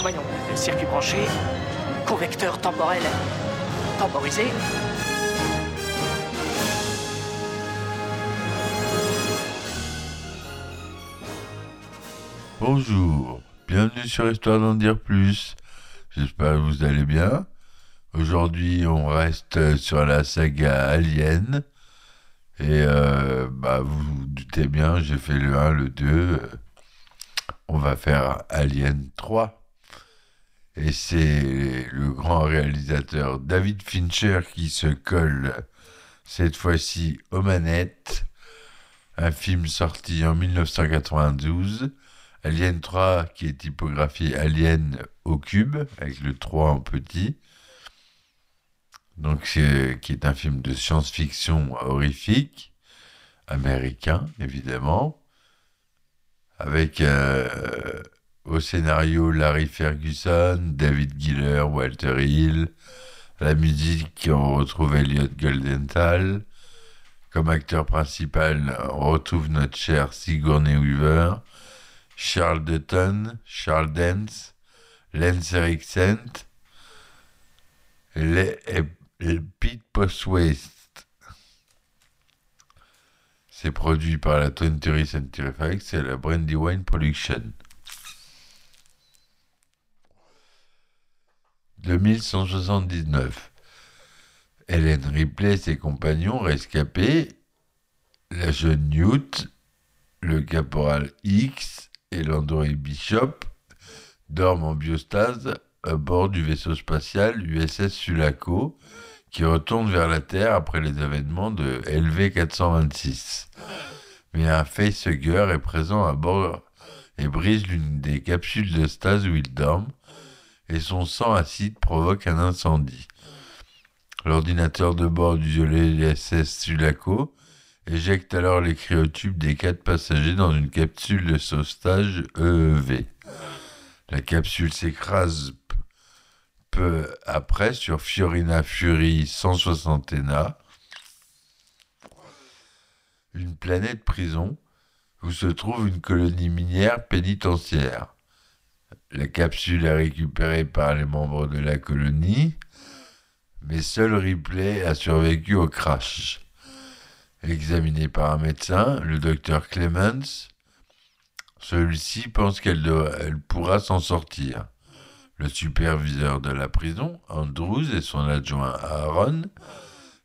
Voyons, circuit branché, convecteur temporel temporisé. Bonjour, bienvenue sur Histoire d'en dire plus. J'espère que vous allez bien. Aujourd'hui, on reste sur la saga Alien. Et euh, bah, vous vous doutez bien, j'ai fait le 1, le 2. On va faire Alien 3. Et c'est le grand réalisateur David Fincher qui se colle cette fois-ci aux manettes. Un film sorti en 1992. Alien 3 qui est typographié Alien au cube, avec le 3 en petit. Donc, c'est- qui est un film de science-fiction horrifique, américain évidemment, avec euh, au scénario Larry Ferguson, David Giller, Walter Hill. La musique, on retrouve Elliot Goldenthal. Comme acteur principal, on retrouve notre cher Sigourney Weaver. Charles Dutton, Charles Dance, Lance Eriksen, et, et- et Pete Postwaste. C'est produit par la 20th Century Fox et la Brandywine Production. 2179. Hélène Ripley et ses compagnons rescapés, la jeune Newt, le caporal X et l'androïde Bishop dorment en biostase à bord du vaisseau spatial USS Sulaco qui retourne vers la Terre après les événements de LV-426. Mais un facehugger est présent à bord et brise l'une des capsules de stase où ils dorment et son sang acide provoque un incendie. L'ordinateur de bord du USS Sulaco éjecte alors les cryotubes des quatre passagers dans une capsule de sauvetage EEV. La capsule s'écrase après sur Fiorina Fury 161, une planète prison où se trouve une colonie minière pénitentiaire. La capsule est récupérée par les membres de la colonie, mais seul Ripley a survécu au crash. Examiné par un médecin, le docteur Clemens, celui-ci pense qu'elle pourra s'en sortir. Le superviseur de la prison, Andrews, et son adjoint Aaron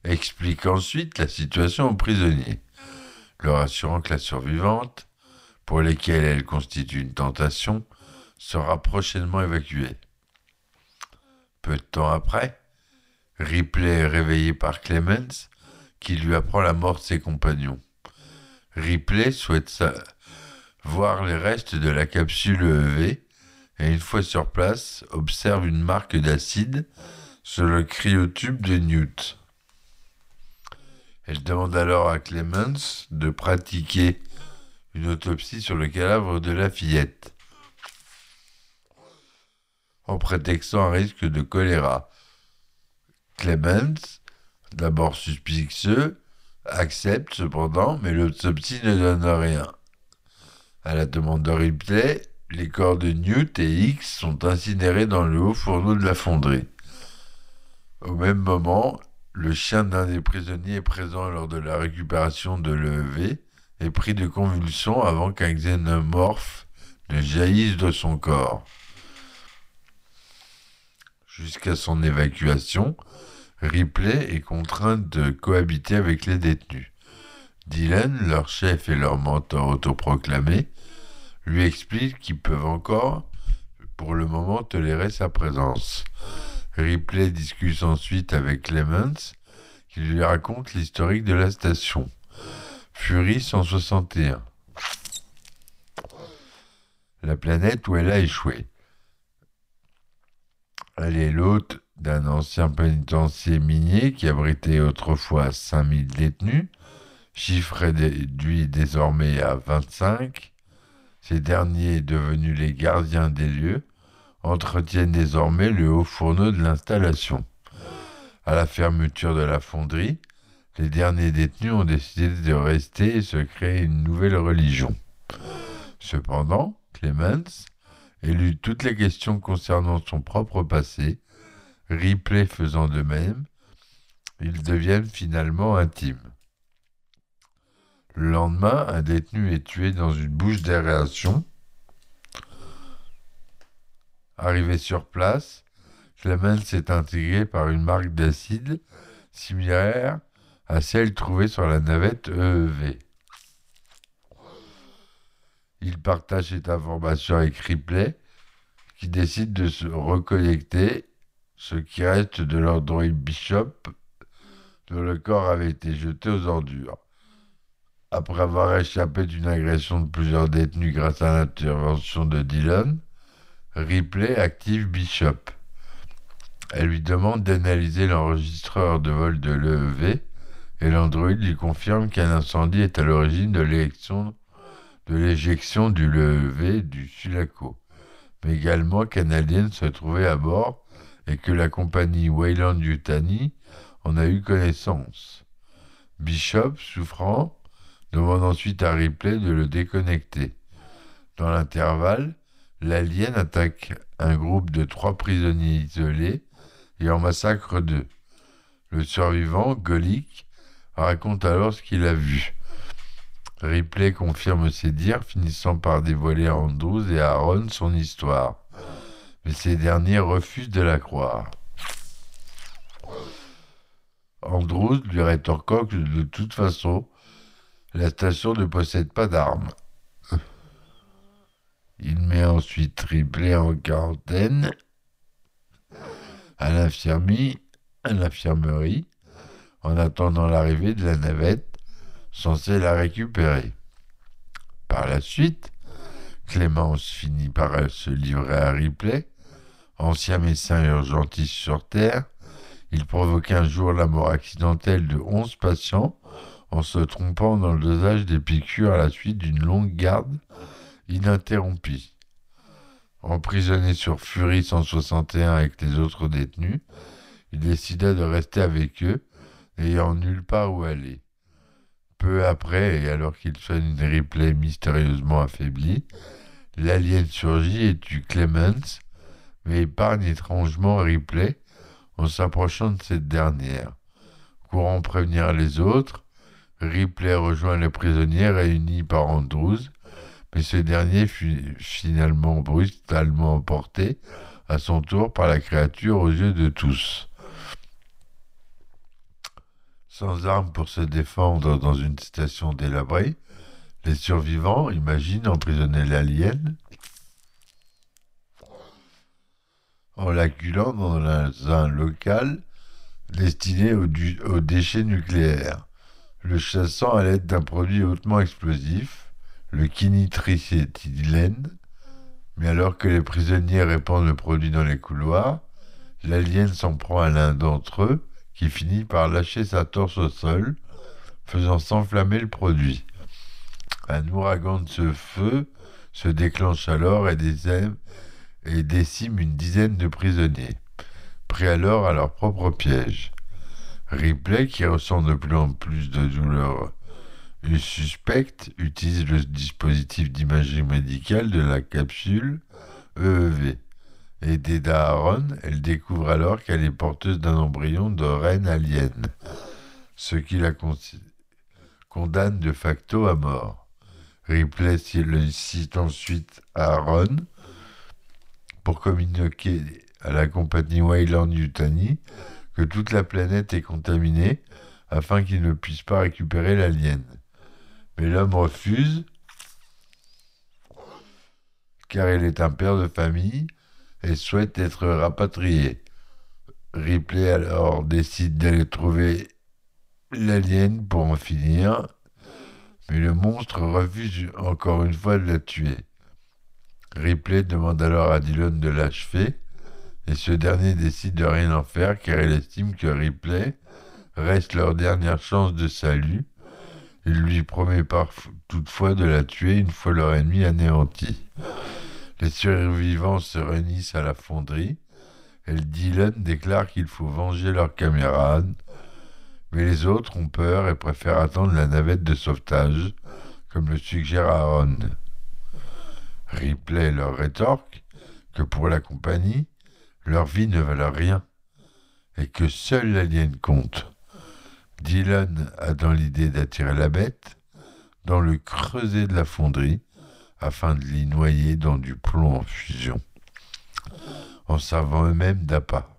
expliquent ensuite la situation aux prisonniers, leur assurant que la survivante, pour lesquelles elle constitue une tentation, sera prochainement évacuée. Peu de temps après, Ripley est réveillé par Clemens, qui lui apprend la mort de ses compagnons. Ripley souhaite voir les restes de la capsule EEV et une fois sur place, observe une marque d'acide sur le cryotube de Newt. Elle demande alors à Clemens de pratiquer une autopsie sur le cadavre de la fillette, en prétextant un risque de choléra. Clemens, d'abord suspicieux, accepte cependant, mais l'autopsie ne donne rien. À la demande de Ripley, les corps de Newt et X sont incinérés dans le haut fourneau de la fonderie. Au même moment, le chien d'un des prisonniers présent lors de la récupération de l'EEV est pris de convulsions avant qu'un xénomorphe ne jaillisse de son corps. Jusqu'à son évacuation, Ripley est contrainte de cohabiter avec les détenus. Dylan, leur chef et leur mentor autoproclamé, lui expliquent qu'ils peuvent encore, pour le moment, tolérer sa présence. Ripley discute ensuite avec Clemens, qui lui raconte l'historique de la station. Fury 161. La planète où elle a échoué. Elle est l'hôte d'un ancien pénitencier minier qui abritait autrefois 5000 détenus, chiffre réduit désormais à 25. Ces derniers, devenus les gardiens des lieux, entretiennent désormais le haut fourneau de l'installation. À la fermeture de la fonderie, les derniers détenus ont décidé de rester et se créer une nouvelle religion. Cependant, Clemens élude toutes les questions concernant son propre passé, Ripley faisant de même, ils deviennent finalement intimes. Le lendemain, un détenu est tué dans une bouche d'aération. Arrivé sur place, Clemens est intégré par une marque d'acide similaire à celle trouvée sur la navette EEV. Il partage cette information avec Ripley, qui décide de se reconnecter, ce qui reste de l'Android Bishop, dont le corps avait été jeté aux ordures. Après avoir échappé d'une agression de plusieurs détenus grâce à l'intervention de Dylan, Ripley active Bishop. Elle lui demande d'analyser l'enregistreur de vol de l'EEV et l'Android lui confirme qu'un incendie est à l'origine de l'éjection du levé du Sulaco, mais également qu'un alien se trouvait à bord et que la compagnie Wayland Yutani en a eu connaissance. Bishop, souffrant, demande ensuite à Ripley de le déconnecter. Dans l'intervalle, l'alien attaque un groupe de trois prisonniers isolés et en massacre deux. Le survivant, Golik, raconte alors ce qu'il a vu. Ripley confirme ses dires, finissant par dévoiler à Andrews et à Aaron son histoire. Mais ces derniers refusent de la croire. Andrews lui rétorquant que de toute façon, la station ne possède pas d'armes. Il met ensuite Ripley en quarantaine à l'infirmerie, en attendant l'arrivée de la navette censée la récupérer. Par la suite, Clémence finit par se livrer à Ripley, ancien médecin urgentiste sur Terre. Il provoque un jour la mort accidentelle de 11 patients en se trompant dans le dosage des piqûres à la suite d'une longue garde ininterrompue. Emprisonné sur Fury 161 avec les autres détenus, il décida de rester avec eux, n'ayant nulle part où aller. Peu après, et alors qu'il soigne une replay mystérieusement affaiblie, l'alien surgit et tue Clemens, mais épargne étrangement Ripley en s'approchant de cette dernière. Courant prévenir les autres, Ripley rejoint les prisonniers réunis par Andrews, mais ce dernier fut finalement brutalement emporté à son tour par la créature aux yeux de tous. Sans armes pour se défendre dans une station délabrée, les survivants imaginent emprisonner l'alien en l'acculant dans un local destiné aux, aux déchets nucléaires, le chassant à l'aide d'un produit hautement explosif, le quinitricétylène, mais alors que les prisonniers répandent le produit dans les couloirs, l'alien s'en prend à l'un d'entre eux qui finit par lâcher sa torse au sol, faisant s'enflammer le produit. Un ouragan de ce feu se déclenche alors et, et décime une dizaine de prisonniers, pris alors à leur propre piège. Ripley, qui ressent de plus en plus de douleur suspecte, utilise le dispositif d'imagerie médicale de la capsule EEV. Aidée d'Aaron, elle découvre alors qu'elle est porteuse d'un embryon de reine alien, ce qui la condamne de facto à mort. Ripley le cite ensuite Aaron pour communiquer à la compagnie Wayland Yutani que toute la planète est contaminée afin qu'il ne puisse pas récupérer l'alien. Mais l'homme refuse car il est un père de famille et souhaite être rapatrié. Ripley alors décide d'aller trouver l'alien pour en finir, mais le monstre refuse encore une fois de la tuer. Ripley demande alors à Dylan de l'achever, et ce dernier décide de rien en faire car il estime que Ripley reste leur dernière chance de salut. Il lui promet toutefois de la tuer une fois leur ennemi anéanti. Les survivants se réunissent à la fonderie et Dylan déclare qu'il faut venger leurs camarades, mais les autres ont peur et préfèrent attendre la navette de sauvetage, comme le suggère Aaron. Ripley leur rétorque que pour la compagnie, leur vie ne valent rien et que seul l'alien compte. Dylan a dans l'idée d'attirer la bête dans le creuset de la fonderie afin de l'y noyer dans du plomb en fusion, en servant eux-mêmes d'appât.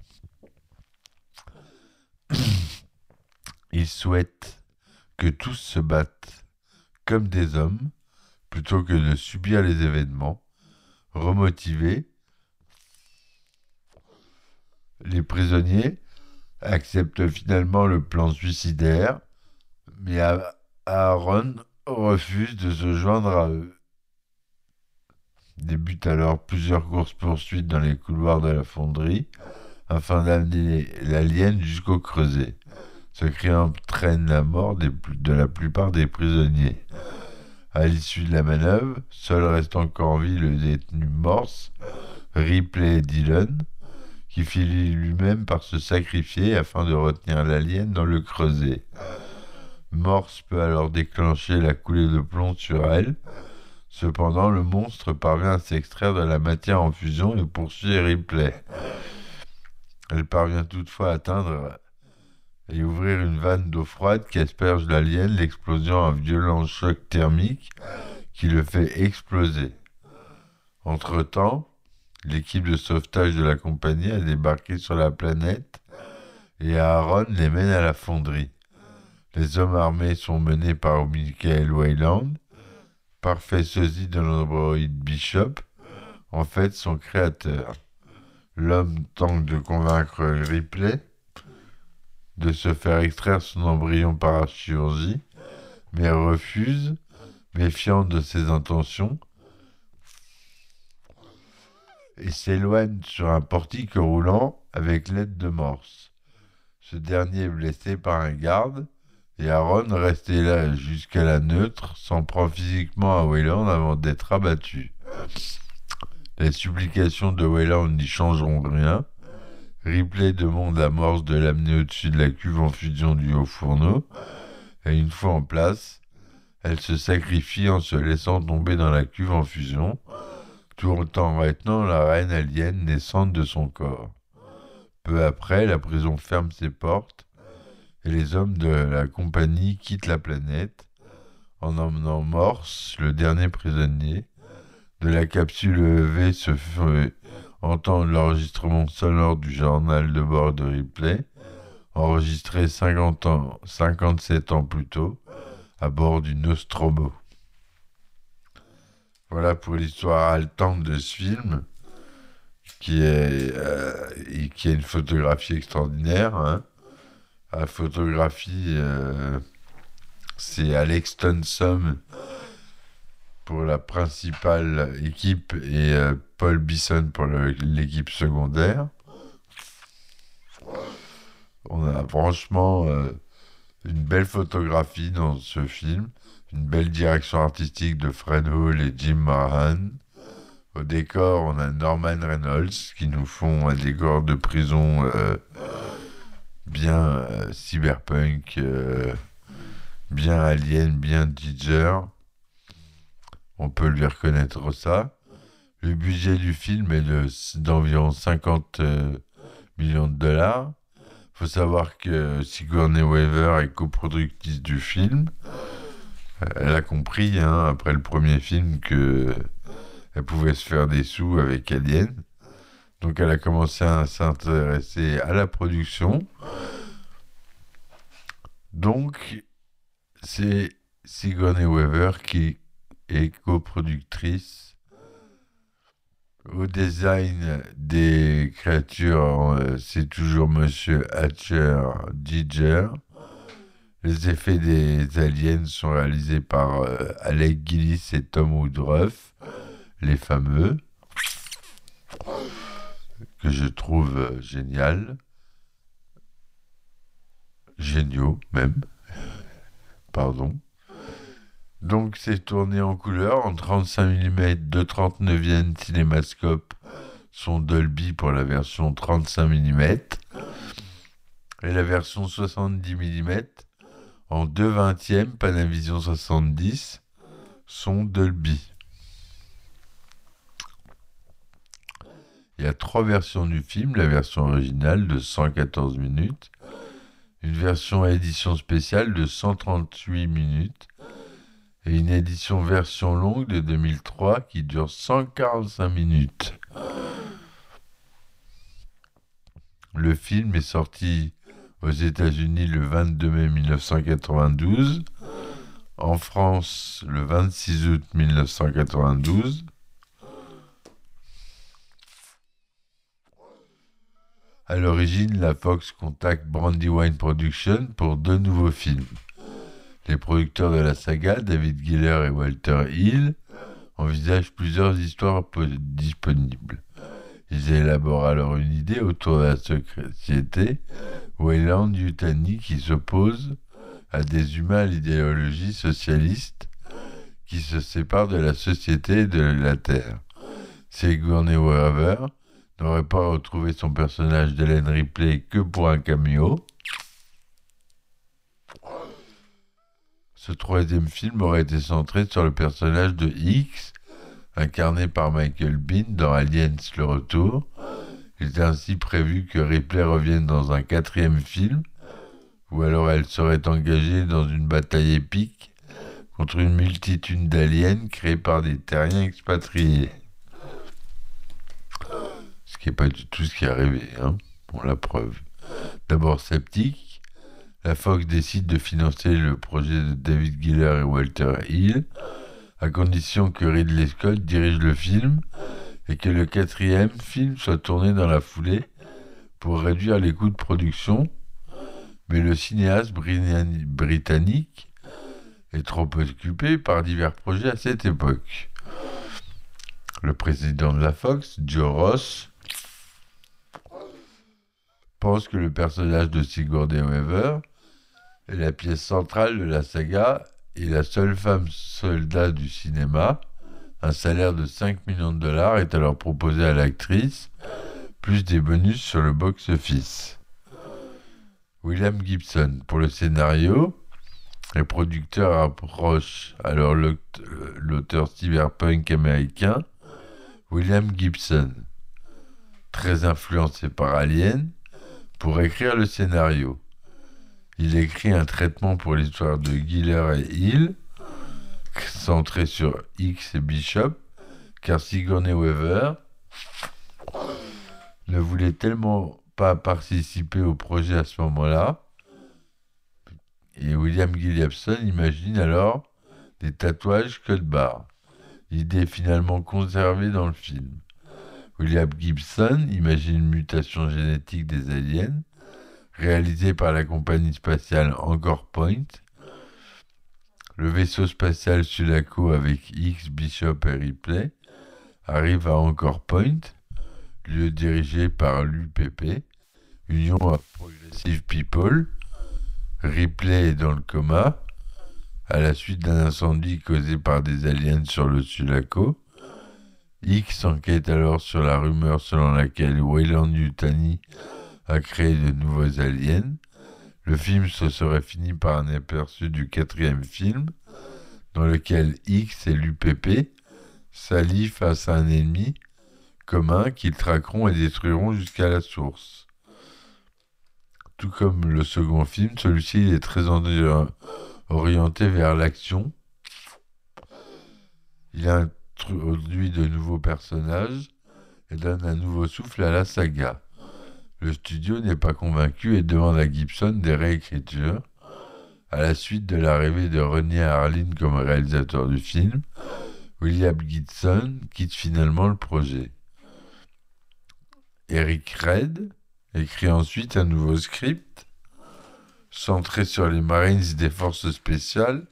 Ils souhaitent que tous se battent comme des hommes plutôt que de subir les événements, remotivés. Les prisonniers acceptent finalement le plan suicidaire, mais Aaron refuse de se joindre à eux. Débute alors plusieurs courses-poursuites dans les couloirs de la fonderie afin d'amener l'alien jusqu'au creuset. Ce cri entraîne la mort de la plupart des prisonniers. À l'issue de la manœuvre, seul reste encore en vie le détenu Morse, Ripley et Dillon, qui finit lui-même par se sacrifier afin de retenir l'alien dans le creuset. Morse peut alors déclencher la coulée de plomb sur elle. Cependant, le monstre parvient à s'extraire de la matière en fusion et poursuit Ripley. Elle parvient toutefois à atteindre et ouvrir une vanne d'eau froide qui asperge l'alien, l'explosion un violent choc thermique qui le fait exploser. Entre-temps, l'équipe de sauvetage de la compagnie a débarqué sur la planète et Aaron les mène à la fonderie. Les hommes armés sont menés par Michael Wayland, parfait sosie de l'androïde Bishop, en fait son créateur. L'homme tente de convaincre Ripley de se faire extraire son embryon par chirurgie, mais refuse, méfiant de ses intentions, et s'éloigne sur un portique roulant avec l'aide de Morse. Ce dernier est blessé par un garde, et Aaron, resté là jusqu'à la neutre, s'en prend physiquement à Wayland avant d'être abattu. Les supplications de Wayland n'y changeront rien. Ripley demande à Morse de l'amener au-dessus de la cuve en fusion du haut fourneau, et une fois en place, elle se sacrifie en se laissant tomber dans la cuve en fusion, tout en la reine alien naissante de son corps. Peu après, la prison ferme ses portes et les hommes de la compagnie quittent la planète en emmenant Morse, le dernier prisonnier. De la capsule EV se entendre l'enregistrement sonore du journal de bord de Ripley, enregistré 50 ans, 57 ans plus tôt, à bord du Nostromo. Voilà pour l'histoire haletante de ce film, qui est, euh, une photographie extraordinaire. Hein. La photographie, euh, c'est Alex Tunsom pour la principale équipe et euh, Paul Bisson pour l'équipe secondaire. On a franchement une belle photographie dans ce film, une belle direction artistique de Fred Hall et Jim Marhan. Au décor, on a Norman Reynolds qui nous font un décor de prison euh, bien cyberpunk, bien alien, bien Giger on peut lui reconnaître ça. Le budget du film est d'environ 50 euh, millions de dollars. Il faut savoir que Sigourney Weaver est coproductrice du film. Elle a compris, hein, après le premier film, que elle pouvait se faire des sous avec Alien. Donc elle a commencé à s'intéresser à la production. Donc c'est Sigourney Weaver qui et coproductrice. Au design des créatures, euh, c'est toujours Monsieur Hatcher Diger. Les effets des aliens sont réalisés par euh, Alec Gillis et Tom Woodruff, les fameux, que je trouve euh, génial, géniaux même, pardon. Donc c'est tourné en couleur en 35 mm de 39e cinémascope son Dolby pour la version 35 mm et la version 70 mm en 2 vingtièmes Panavision 70 son Dolby. Il y a trois versions du film, la version originale de 114 minutes, une version à édition spéciale de 138 minutes et une édition version longue de 2003 qui dure 145 minutes. Le film est sorti aux États-Unis le 22 mai 1992, en France le 26 août 1992. À l'origine, la Fox contacte Brandywine Productions pour deux nouveaux films. Les producteurs de la saga, David Giller et Walter Hill, envisagent plusieurs histoires disponibles. Ils élaborent alors une idée autour de la société Wayland Yutani qui s'oppose à des humains à l'idéologie socialiste qui se séparent de la société et de la Terre. Sigourney Weaver n'aurait pas retrouvé son personnage d'Hélène Ripley que pour un cameo. Ce troisième film aurait été centré sur le personnage de X, incarné par Michael Bean dans Aliens le Retour, il est ainsi prévu que Ripley revienne dans un quatrième film, ou alors elle serait engagée dans une bataille épique contre une multitude d'aliens créés par des terriens expatriés. Ce qui n'est pas du tout ce qui est arrivé, hein, pour la preuve. D'abord sceptique, la Fox décide de financer le projet de David Giller et Walter Hill, à condition que Ridley Scott dirige le film et que le quatrième film soit tourné dans la foulée pour réduire les coûts de production, mais le cinéaste britannique est trop occupé par divers projets à cette époque. Le président de la Fox, Joe Ross, pense que le personnage de Sigourney Weaver est la pièce centrale de la saga et la seule femme soldat du cinéma un salaire de 5 millions de dollars est alors proposé à l'actrice, plus des bonus sur le box-office. William Gibson, pour le scénario, les producteurs approchent alors l'auteur cyberpunk américain William Gibson, très influencé par Alien, pour écrire le scénario. Il écrit un traitement pour l'histoire de Giller et Hill, centré sur X et Bishop, car Sigourney Weaver ne voulait tellement pas participer au projet à ce moment-là. Et William Gilliamson imagine alors des tatouages code barre. L'idée est finalement conservée dans le film. William Gibson imagine une mutation génétique des aliens, réalisée par la compagnie spatiale Encore Point, le vaisseau spatial Sulaco avec X, Bishop et Ripley arrive à Anchor Point, lieu dirigé par l'UPP, Union of Progressive People. Ripley est dans le coma à la suite d'un incendie causé par des aliens sur le Sulaco. X enquête alors sur la rumeur selon laquelle Wayland Yutani a créé de nouveaux aliens. Le film se serait fini par un aperçu du quatrième film, dans lequel X et l'UPP s'allient face à un ennemi commun qu'ils traqueront et détruiront jusqu'à la source. Tout comme le second film, celui-ci est très orienté vers l'action. Il introduit de nouveaux personnages et donne un nouveau souffle à la saga. Le studio n'est pas convaincu et demande à Gibson des réécritures. À la suite de l'arrivée de René Harlin comme réalisateur du film, William Gibson quitte finalement le projet. Eric Red écrit ensuite un nouveau script centré sur les Marines des forces spéciales,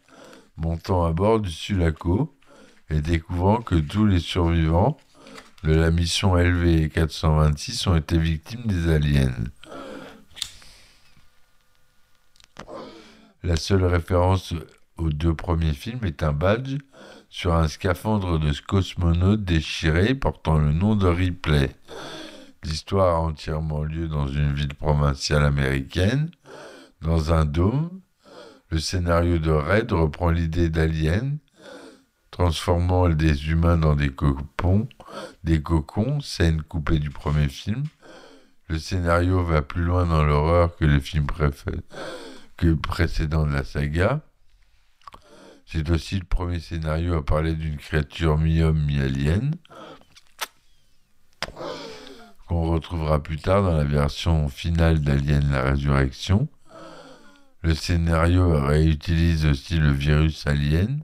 montant à bord du Sulaco et découvrant que tous les survivants de la mission LV 426 ont été victimes des aliens. La seule référence aux deux premiers films est un badge sur un scaphandre de cosmonaute déchiré portant le nom de Ripley. L'histoire a entièrement lieu dans une ville provinciale américaine, dans un dôme. Le scénario de Red reprend l'idée d'Alien, transformant des humains dans des cocons, des cocons, scène coupée du premier film. Le scénario va plus loin dans l'horreur que les films que de la saga. C'est aussi le premier scénario à parler d'une créature mi-homme, mi-alien, qu'on retrouvera plus tard dans la version finale d'Alien la Résurrection. Le scénario réutilise aussi le virus alien,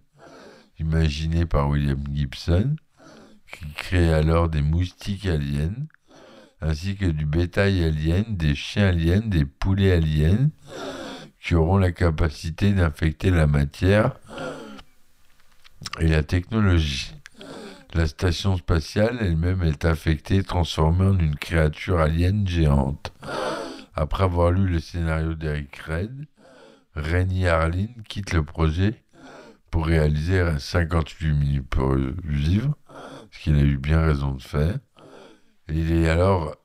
imaginé par William Gibson, qui crée alors des moustiques aliens, ainsi que du bétail alien, des chiens aliens, des poulets aliens, qui auront la capacité d'infecter la matière et la technologie. La station spatiale elle-même est affectée, transformée en une créature alien géante. Après avoir lu le scénario d'Eric Red, Rennie Harlin quitte le projet pour réaliser 58 minutes pour vivre, ce qu'il a eu bien raison de faire. il est alors,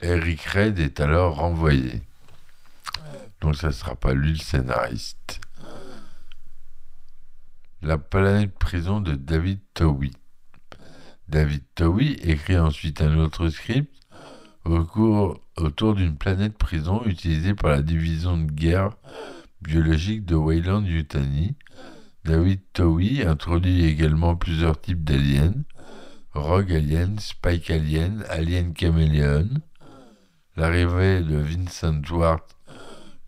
Eric Red est alors renvoyé. Donc ça ne sera pas lui le scénariste. La planète prison de David Towie. David Towie écrit ensuite un autre script autour d'une planète prison utilisée par la division de guerre biologique de Wayland Yutani. David Towie introduit également plusieurs types d'aliens Rogue Alien, Spike Alien, Alien Chameleon. L'arrivée de Vincent Ward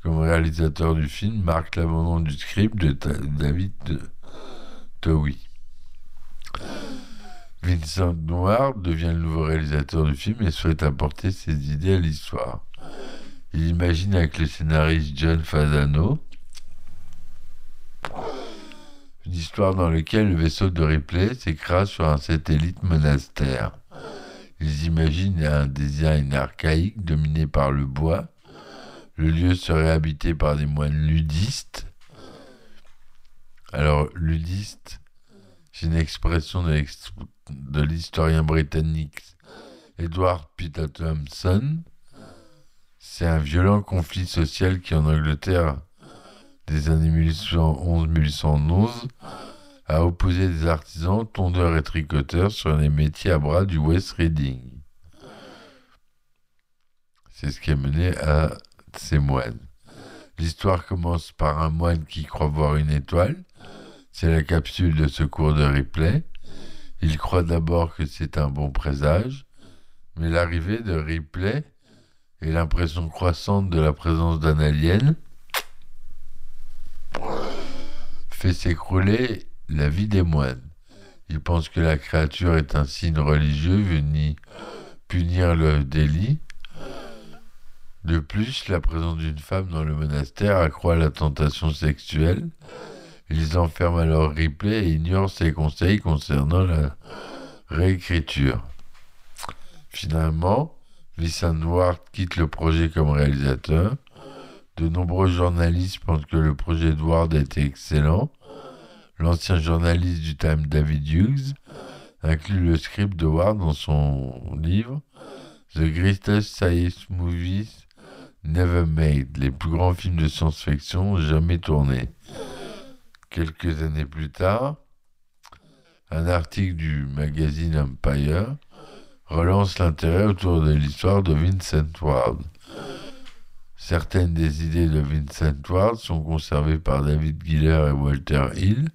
comme réalisateur du film marque l'abandon du script de David oui. Vincent Noir devient le nouveau réalisateur du film et souhaite apporter ses idées à l'histoire. Il imagine avec le scénariste John Fasano une histoire dans laquelle le vaisseau de Ripley s'écrase sur un satellite monastère. Ils imaginent un design archaïque dominé par le bois. Le lieu serait habité par des moines ludistes alors, ludiste, c'est une expression de l'historien britannique Edward Peter Thompson. C'est un violent conflit social qui, en Angleterre, des années 1811-1811, a opposé des artisans, tondeurs et tricoteurs sur les métiers à bras du West Riding. C'est ce qui a mené à ces moines. L'histoire commence par un moine qui croit voir une étoile. C'est la capsule de secours de Ripley. Il croit d'abord que c'est un bon présage, mais l'arrivée de Ripley et l'impression croissante de la présence d'un alien fait s'écrouler la vie des moines. Ils pensent que la créature est un signe religieux venu punir le délit. De plus, la présence d'une femme dans le monastère accroît la tentation sexuelle ils enferment alors Ripley et ignorent ses conseils concernant la réécriture. Finalement, Vincent Ward quitte le projet comme réalisateur. De nombreux journalistes pensent que le projet de Ward était excellent. L'ancien journaliste du Time David Hughes inclut le script de Ward dans son livre The Greatest Science Movies Never Made, les plus grands films de science-fiction jamais tournés. Quelques années plus tard, un article du magazine Empire relance l'intérêt autour de l'histoire de Vincent Ward. Certaines des idées de Vincent Ward sont conservées par David Giller et Walter Hill,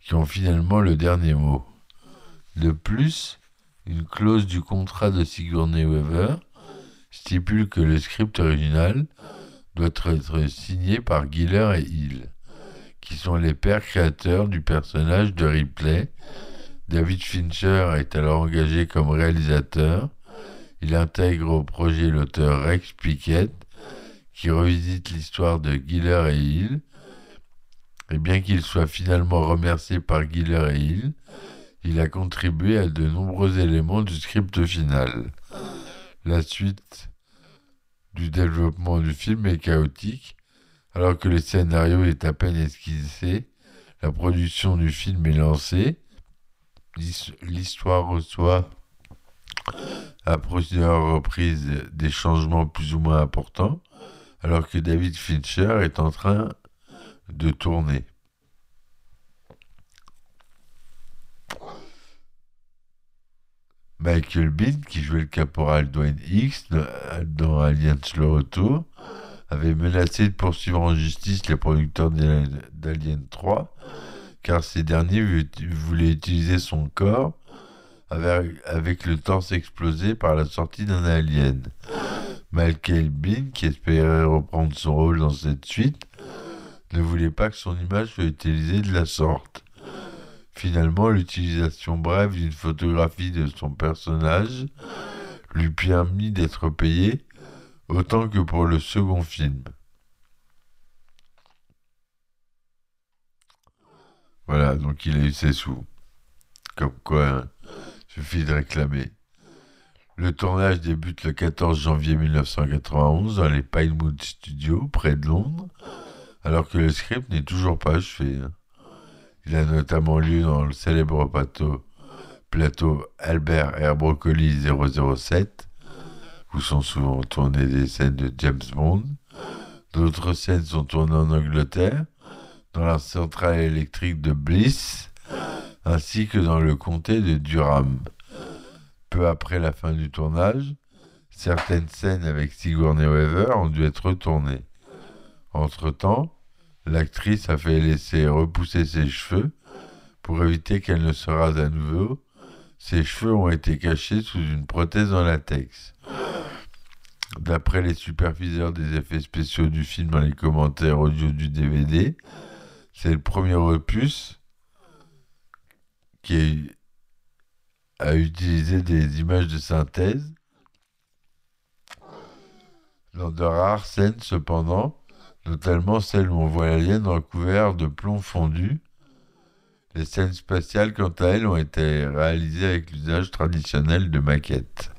qui ont finalement le dernier mot. De plus, une clause du contrat de Sigourney Weaver stipule que le script original doit être signé par Giller et Hill qui sont les pères créateurs du personnage de Ripley. David Fincher est alors engagé comme réalisateur. Il intègre au projet l'auteur Rex Piquet, qui revisite l'histoire de Giller et Hill. Et bien qu'il soit finalement remercié par Giller et Hill, il a contribué à de nombreux éléments du script final. La suite du développement du film est chaotique, alors que le scénario est à peine esquissé, la production du film est lancée, l'histoire reçoit à plusieurs reprises des changements plus ou moins importants, alors que David Fincher est en train de tourner. Michael Bean, qui jouait le caporal Dwayne X dans Alliance le Retour, avait menacé de poursuivre en justice les producteurs d'Alien 3, car ces derniers voulaient utiliser son corps avec, le torse explosé par la sortie d'un alien. Michael Bean, qui espérait reprendre son rôle dans cette suite, ne voulait pas que son image soit utilisée de la sorte. Finalement, l'utilisation brève d'une photographie de son personnage lui permit d'être payé autant que pour le second film. Voilà, donc il a eu ses sous. Comme quoi, hein, suffit de réclamer. Le tournage débute le 14 janvier 1991 dans les Pinewood Studios, près de Londres, alors que le script n'est toujours pas achevé. Hein. Il a notamment lieu dans le célèbre plateau, Albert Air Broccoli 007, où sont souvent tournées des scènes de James Bond. D'autres scènes sont tournées en Angleterre, dans la centrale électrique de Bliss, ainsi que dans le comté de Durham. Peu après la fin du tournage, certaines scènes avec Sigourney Weaver ont dû être retournées. Entre-temps, l'actrice a fait laisser repousser ses cheveux pour éviter qu'elle ne se rase à nouveau. Ses cheveux ont été cachés sous une prothèse en latex. D'après les superviseurs des effets spéciaux du film dans les commentaires audio du DVD, c'est le premier opus qui a utilisé des images de synthèse. Dans de rares scènes, cependant, notamment celles où on voit l'alien recouvert de plomb fondu. Les scènes spatiales, quant à elles, ont été réalisées avec l'usage traditionnel de maquettes.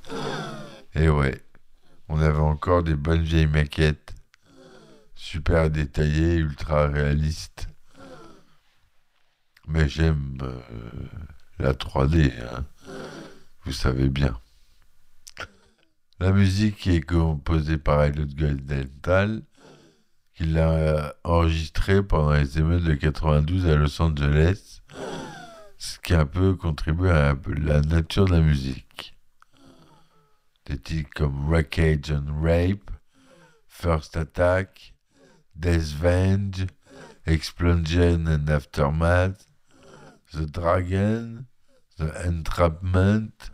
Et ouais, on avait encore des bonnes vieilles maquettes, super détaillées, ultra réalistes. Mais j'aime euh, la 3D, hein. vous savez bien. La musique est composée par Elliot Goldenthal, qui l'a enregistrée pendant les émeutes de 92 à Los Angeles, ce qui a un peu contribué à la nature de la musique. Des titres comme Wreckage and Rape, First Attack, Death Venge, Explosion and Aftermath, The Dragon, The Entrapment,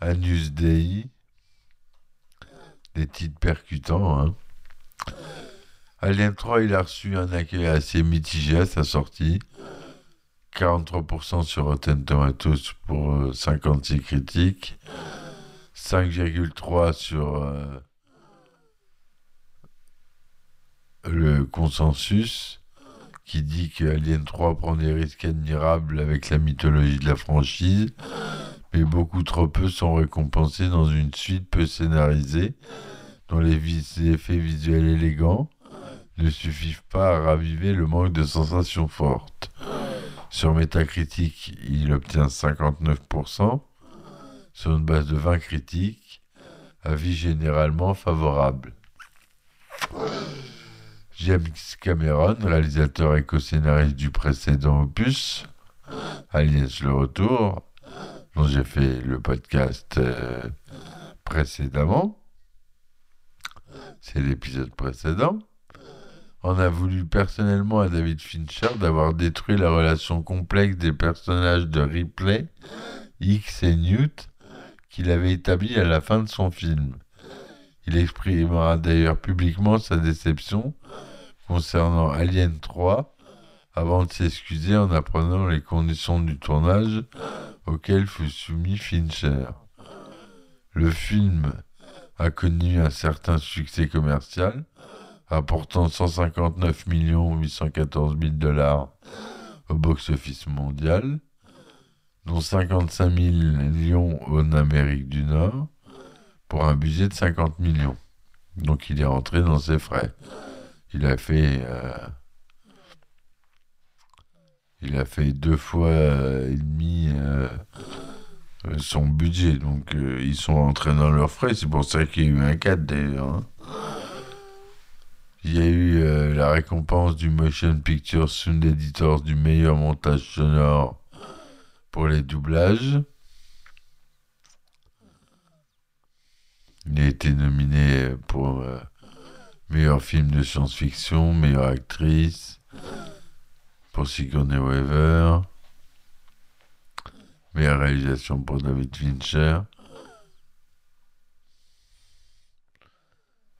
Anus Dei, des titres percutants. Hein. Alien 3, il a reçu un accueil assez mitigé à sa sortie. 43% sur Rotten Tomatoes pour 56 euh, critiques. 5,3 sur euh, le consensus qui dit que Alien 3 prend des risques admirables avec la mythologie de la franchise, mais beaucoup trop peu sont récompensés dans une suite peu scénarisée, dont les, effets visuels élégants ne suffisent pas à raviver le manque de sensations fortes. Sur Metacritic, il obtient 59%, sur une base de 20 critiques, avis généralement favorable. James Cameron, réalisateur et co-scénariste du précédent opus, Aliens le Retour, dont j'ai fait le podcast euh, précédemment. C'est l'épisode précédent. On a voulu personnellement à David Fincher d'avoir détruit la relation complexe des personnages de Ripley, X et Newt qu'il avait établi à la fin de son film. Il exprimera d'ailleurs publiquement sa déception concernant Alien 3 avant de s'excuser en apprenant les conditions du tournage auxquelles fut soumis Fincher. Le film a connu un certain succès commercial, apportant 159 814 000 dollars au box-office mondial, dont 55 millions en Amérique du Nord, pour un budget de 50 millions. Donc il est rentré dans ses frais. Il a fait, euh, il a fait deux fois euh, et demi euh, son budget. Donc ils sont rentrés dans leurs frais. C'est pour ça qu'il y a eu un 4 d'ailleurs. hein. Il y a eu la récompense du Motion Picture Sound Editors du meilleur montage sonore pour les doublages. Il a été nominé pour euh, meilleur film de science-fiction, meilleure actrice, pour Sigourney Weaver, meilleure réalisation pour David Fincher.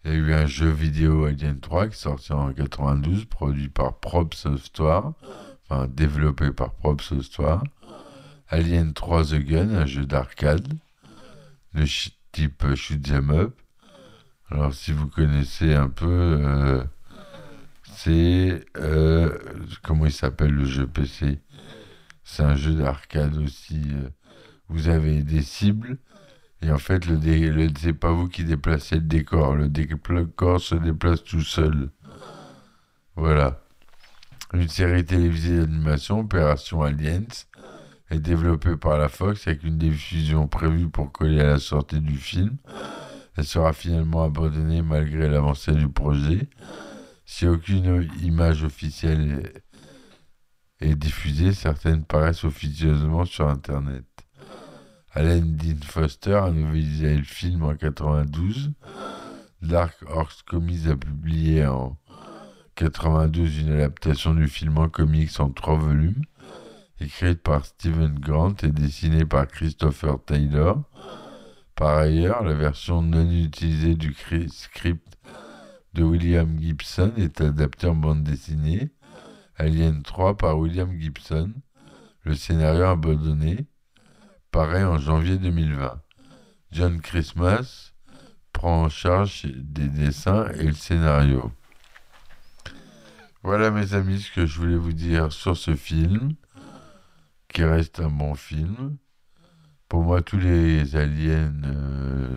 Il y a eu un jeu vidéo Alien 3 qui sorti en 92, produit par Prop Software, enfin développé par Prop Software. Alien 3 The Gun, un jeu d'arcade, de type euh, shoot 'em up. Alors si vous connaissez un peu, euh, c'est euh, comment il s'appelle le jeu PC C'est un jeu d'arcade aussi. euh, vous avez des cibles et en fait le, le c'est pas vous qui déplacez le décor, le décor se déplace tout seul. Voilà. Une série télévisée d'animation, Opération Aliens, est développée par la Fox avec une diffusion prévue pour coller à la sortie du film. Elle sera finalement abandonnée malgré l'avancée du projet. Si aucune image officielle est, diffusée, certaines paraissent officieusement sur Internet. Alan Dean Foster a novelisé le film en 92. Dark Horse Comics a publié en 92 une adaptation du film en comics en trois volumes écrite par Stephen Grant et dessinée par Christopher Taylor. Par ailleurs, la version non utilisée du cri- script de William Gibson est adaptée en bande dessinée. Alien 3 par William Gibson. Le scénario abandonné paraît en janvier 2020. John Christmas prend en charge des dessins et le scénario. Voilà mes amis ce que je voulais vous dire sur ce film qui reste un bon film. Pour moi, tous les aliens, euh,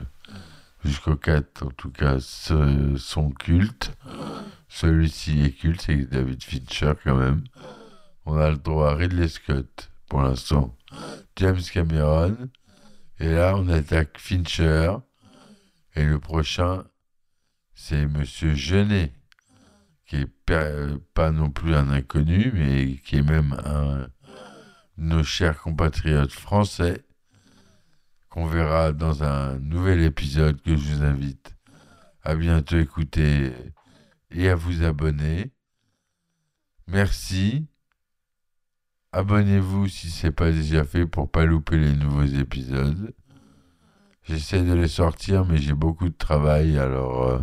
jusqu'au 4 en tout cas, sont cultes. Celui-ci est culte, c'est David Fincher quand même. On a le droit à Ridley Scott pour l'instant. James Cameron. Et là, on attaque Fincher. Et le prochain, c'est Monsieur Genet, qui est pas non plus un inconnu, mais qui est même un nos chers compatriotes français qu'on verra dans un nouvel épisode que je vous invite à bientôt écouter et à vous abonner. Merci. Abonnez-vous si ce n'est pas déjà fait pour pas louper les nouveaux épisodes. J'essaie de les sortir mais j'ai beaucoup de travail alors euh,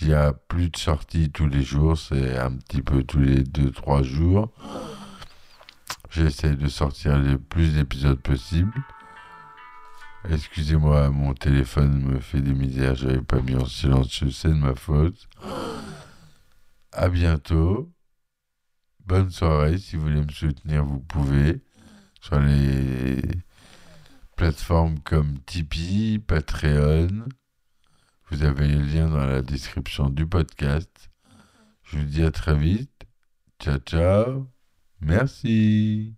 il y a plus de sorties tous les jours, c'est un petit peu tous les 2-3 jours. J'essaie de sortir le plus d'épisodes possible. Excusez-moi, mon téléphone me fait des misères, j'avais pas mis en silencieux, c'est de ma faute. À bientôt. Bonne soirée, si vous voulez me soutenir, vous pouvez. Sur les plateformes comme Tipeee, Patreon. Vous avez les liens dans la description du podcast. Je vous dis à très vite. Ciao, ciao. Merci.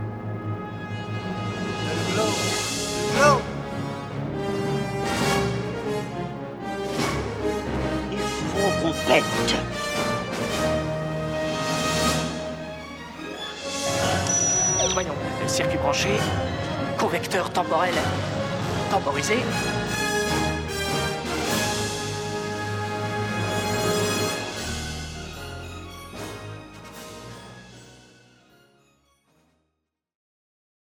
Pète. Voyons, circuit branché, convecteur temporel temporisé,